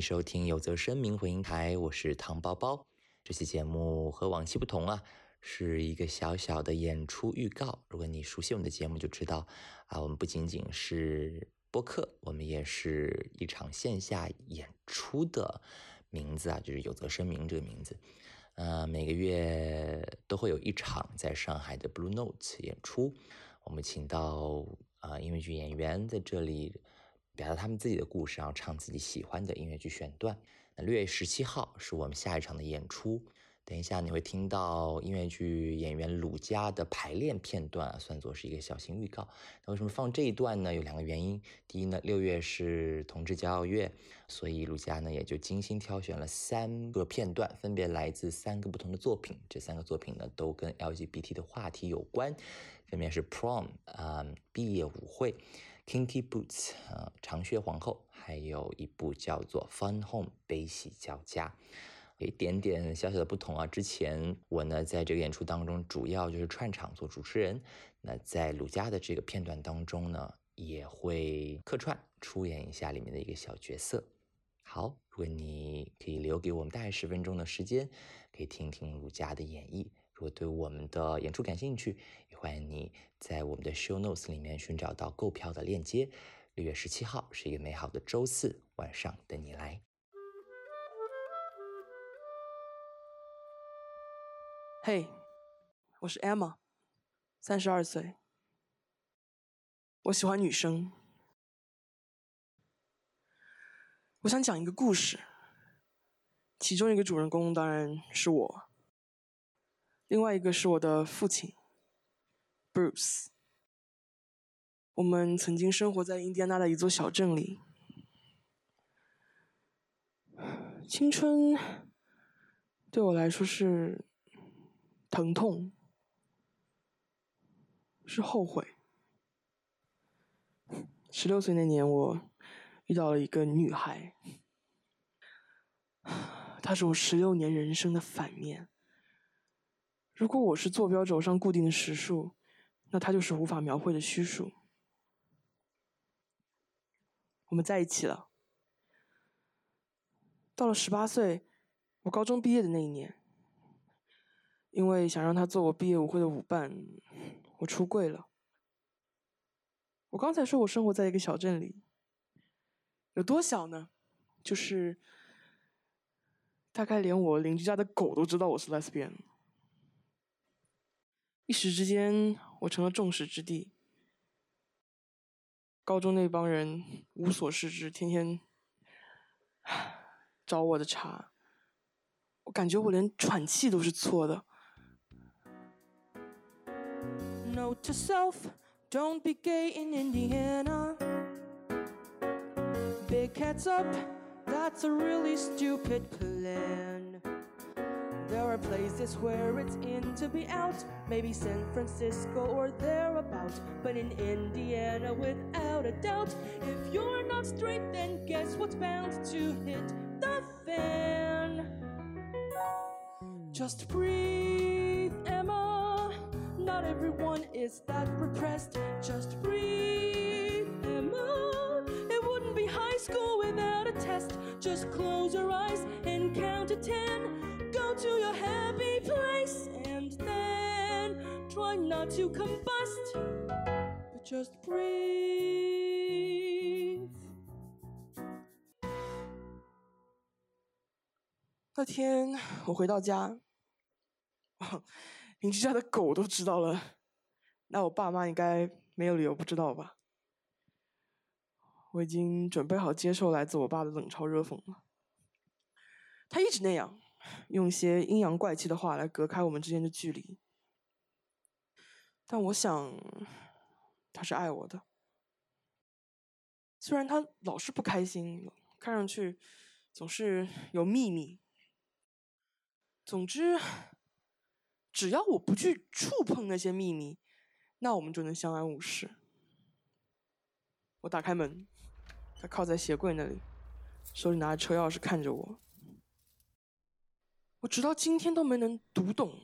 收听有则声明回音台，我是唐包包。这期节目和往期不同啊，是一个小小的演出预告。如果你熟悉我们的节目，就知道啊，我们不仅仅是播客，我们也是一场线下演出的名字啊，就是有则声明这个名字。呃，每个月都会有一场在上海的 Blue Note 演出，我们请到啊音乐剧演员在这里。表达他们自己的故事，然后唱自己喜欢的音乐剧选段。那六月十七号是我们下一场的演出。等一下你会听到音乐剧演员鲁佳的排练片段，算作是一个小型预告。那为什么放这一段呢？有两个原因。第一呢，六月是同志骄傲月，所以鲁佳呢也就精心挑选了三个片段，分别来自三个不同的作品。这三个作品呢都跟 LGBT 的话题有关，分别是 Prom 啊毕业舞会。Kinky Boots，呃，长靴皇后，还有一部叫做 Fun Home，悲喜交加，有一点点小小的不同啊。之前我呢在这个演出当中，主要就是串场做主持人，那在鲁家的这个片段当中呢，也会客串出演一下里面的一个小角色。好，如果你可以留给我们大概十分钟的时间，可以听听鲁家的演绎。如果对我们的演出感兴趣，也欢迎你在我们的 show notes 里面寻找到购票的链接。六月十七号是一个美好的周四晚上，等你来。嘿，我是 Emma，三十二岁，我喜欢女生。我想讲一个故事，其中一个主人公当然是我。另外一个是我的父亲，Bruce。我们曾经生活在印第安纳的一座小镇里。青春对我来说是疼痛，是后悔。十六岁那年，我遇到了一个女孩，她是我十六年人生的反面。如果我是坐标轴上固定的实数，那它就是无法描绘的虚数。我们在一起了。到了十八岁，我高中毕业的那一年，因为想让他做我毕业舞会的舞伴，我出柜了。我刚才说我生活在一个小镇里，有多小呢？就是大概连我邻居家的狗都知道我是 lesbian。一时之间，我成了众矢之的。高中那帮人无所事事，天天找我的茬。我感觉我连喘气都是错的。Note to self, don't be gay in Indiana. Big heads up, that's a really stupid plan. There are places where it's in to be out, maybe San Francisco or thereabout. But in Indiana, without a doubt, if you're not straight, then guess what's bound to hit the fan? Just breathe, Emma. Not everyone is that repressed. Just breathe, Emma. It wouldn't be high school without a test. Just close your eyes and count to ten to your happy place and then try not to combust, but just breathe. 那天我回到家，邻居家的狗都知道了，那我爸妈应该没有理由不知道吧？我已经准备好接受来自我爸的冷嘲热讽了。他一直那样。用一些阴阳怪气的话来隔开我们之间的距离，但我想他是爱我的。虽然他老是不开心，看上去总是有秘密。总之，只要我不去触碰那些秘密，那我们就能相安无事。我打开门，他靠在鞋柜那里，手里拿着车钥匙看着我。我直到今天都没能读懂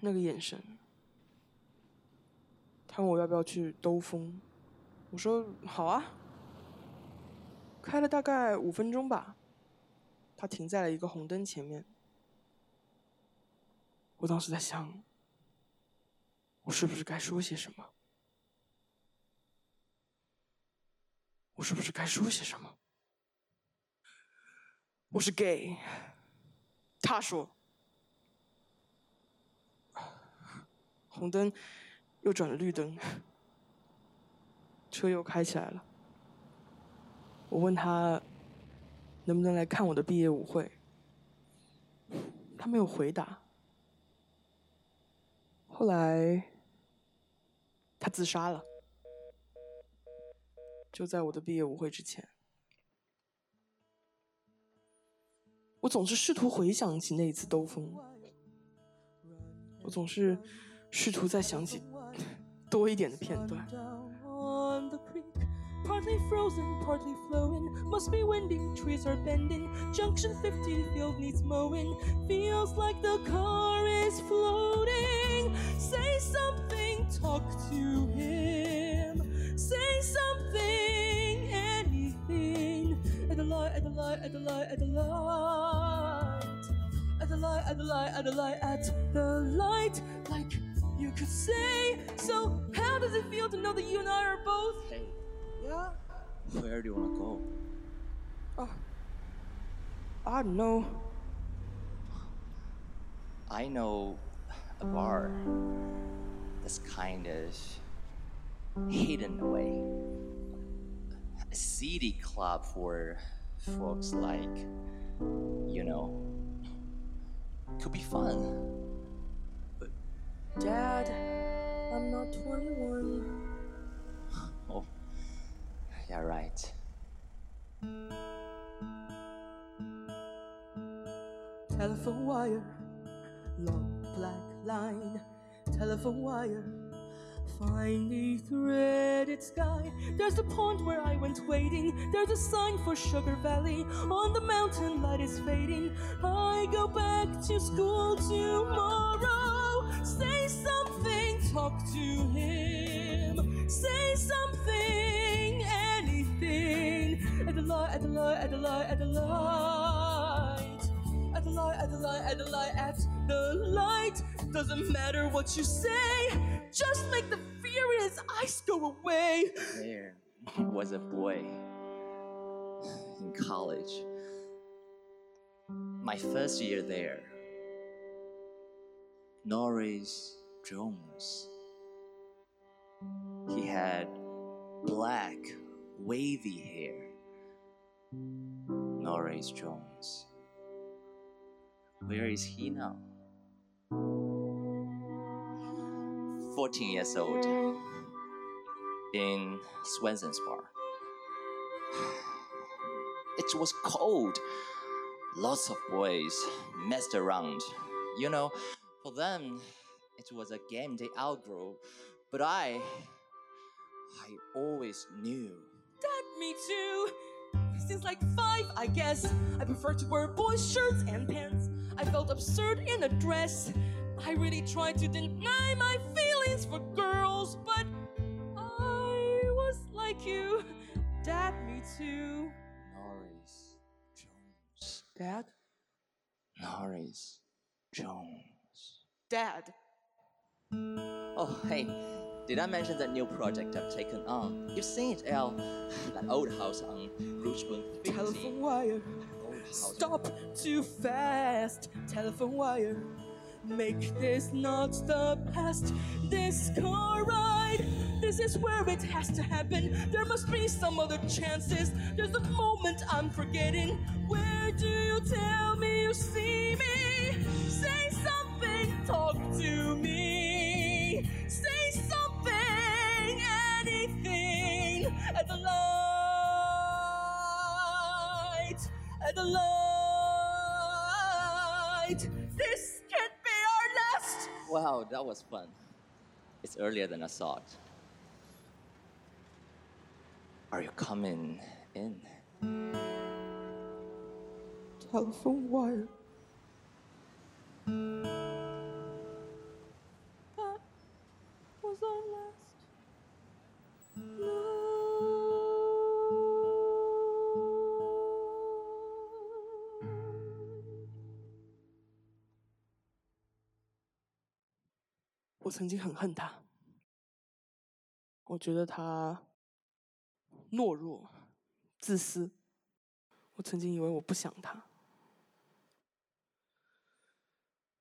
那个眼神。他问我要不要去兜风，我说好啊。开了大概五分钟吧，他停在了一个红灯前面。我当时在想，我是不是该说些什么？我是不是该说些什么？我是 gay。他说，红灯又转了绿灯，车又开起来了。我问他能不能来看我的毕业舞会，他没有回答。后来他自杀了，就在我的毕业舞会之前。我总是试图回想起那一次兜风，我总是试图再想起多一点的片段。Partly frozen, partly flowing. Must be winding, trees are bending. Junction 50 field needs mowing. Feels like the car is floating. Say something, talk to him. Say something, anything. At the light, at the light, at the light, at the light. At the light, at the light, at the light, at the light. Like you could say. So, how does it feel to know that you and I are both? Hey, Yeah, where do you wanna go? oh, I don't know. I know a bar um. that's kind of hidden away. A seedy club for folks like, you know, could be fun. Dad, I'm not 21. Oh, yeah, right. Telephone wire, long black line. Telephone wire, finely threaded sky. There's the pond where I went wading. There's a sign for Sugar Valley. On the mountain, light is fading. I go back to school tomorrow. Say something, talk to him. Say something, anything. At the light, at the light, at the light, at the light. At the light, at the light, at the light, at the light. Doesn't matter what you say, just make the fear in go away. There was a boy in college. My first year there. Norris Jones. He had black, wavy hair. Norris Jones. Where is he now? 14 years old in Swenson's bar. It was cold. Lots of boys messed around. You know, for them, it was a game they outgrew. But I, I always knew. Dad, me too. Since like five, I guess. I prefer to wear boys' shirts and pants. I felt absurd in a dress. I really tried to deny my feelings for girls, but I was like you. Dad, me too. Norris Jones. Dad? Norris Jones. Dad. Oh, hey, did I mention that new project I've taken on? You've seen it, Al. That old house on Richmond 50. Telephone wire. Stop too fast, telephone wire. Make this not the past. This car ride, this is where it has to happen. There must be some other chances. There's a moment I'm forgetting. Where do you tell me you see me? Say something, talk to me. Say something, anything. At the light, at the light. Wow, that was fun. It's earlier than I thought. Are you coming in? Telephone wire. 我曾经很恨他，我觉得他懦弱、自私。我曾经以为我不想他，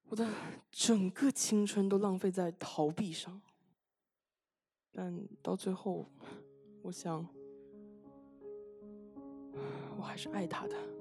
我的整个青春都浪费在逃避上。但到最后，我想，我还是爱他的。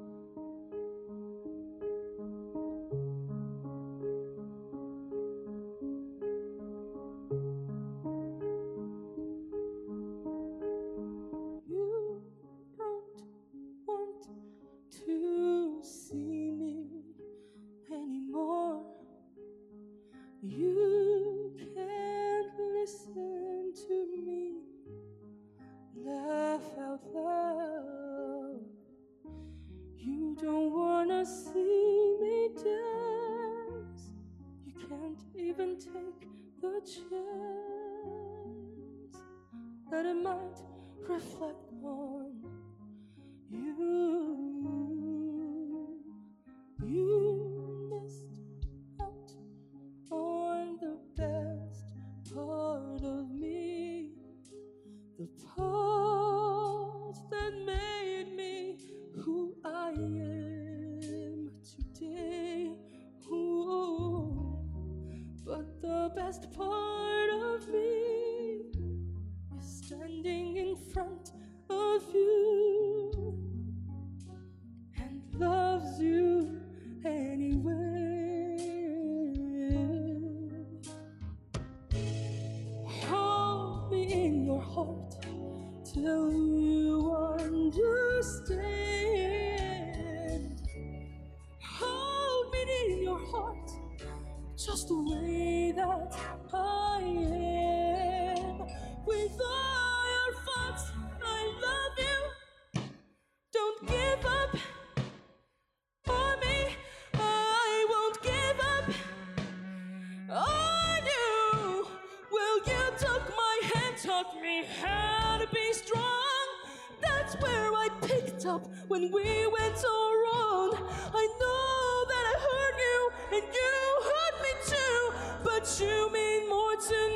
That it might reflect when we went so wrong. I know that I hurt you and you hurt me too. But you mean more to me,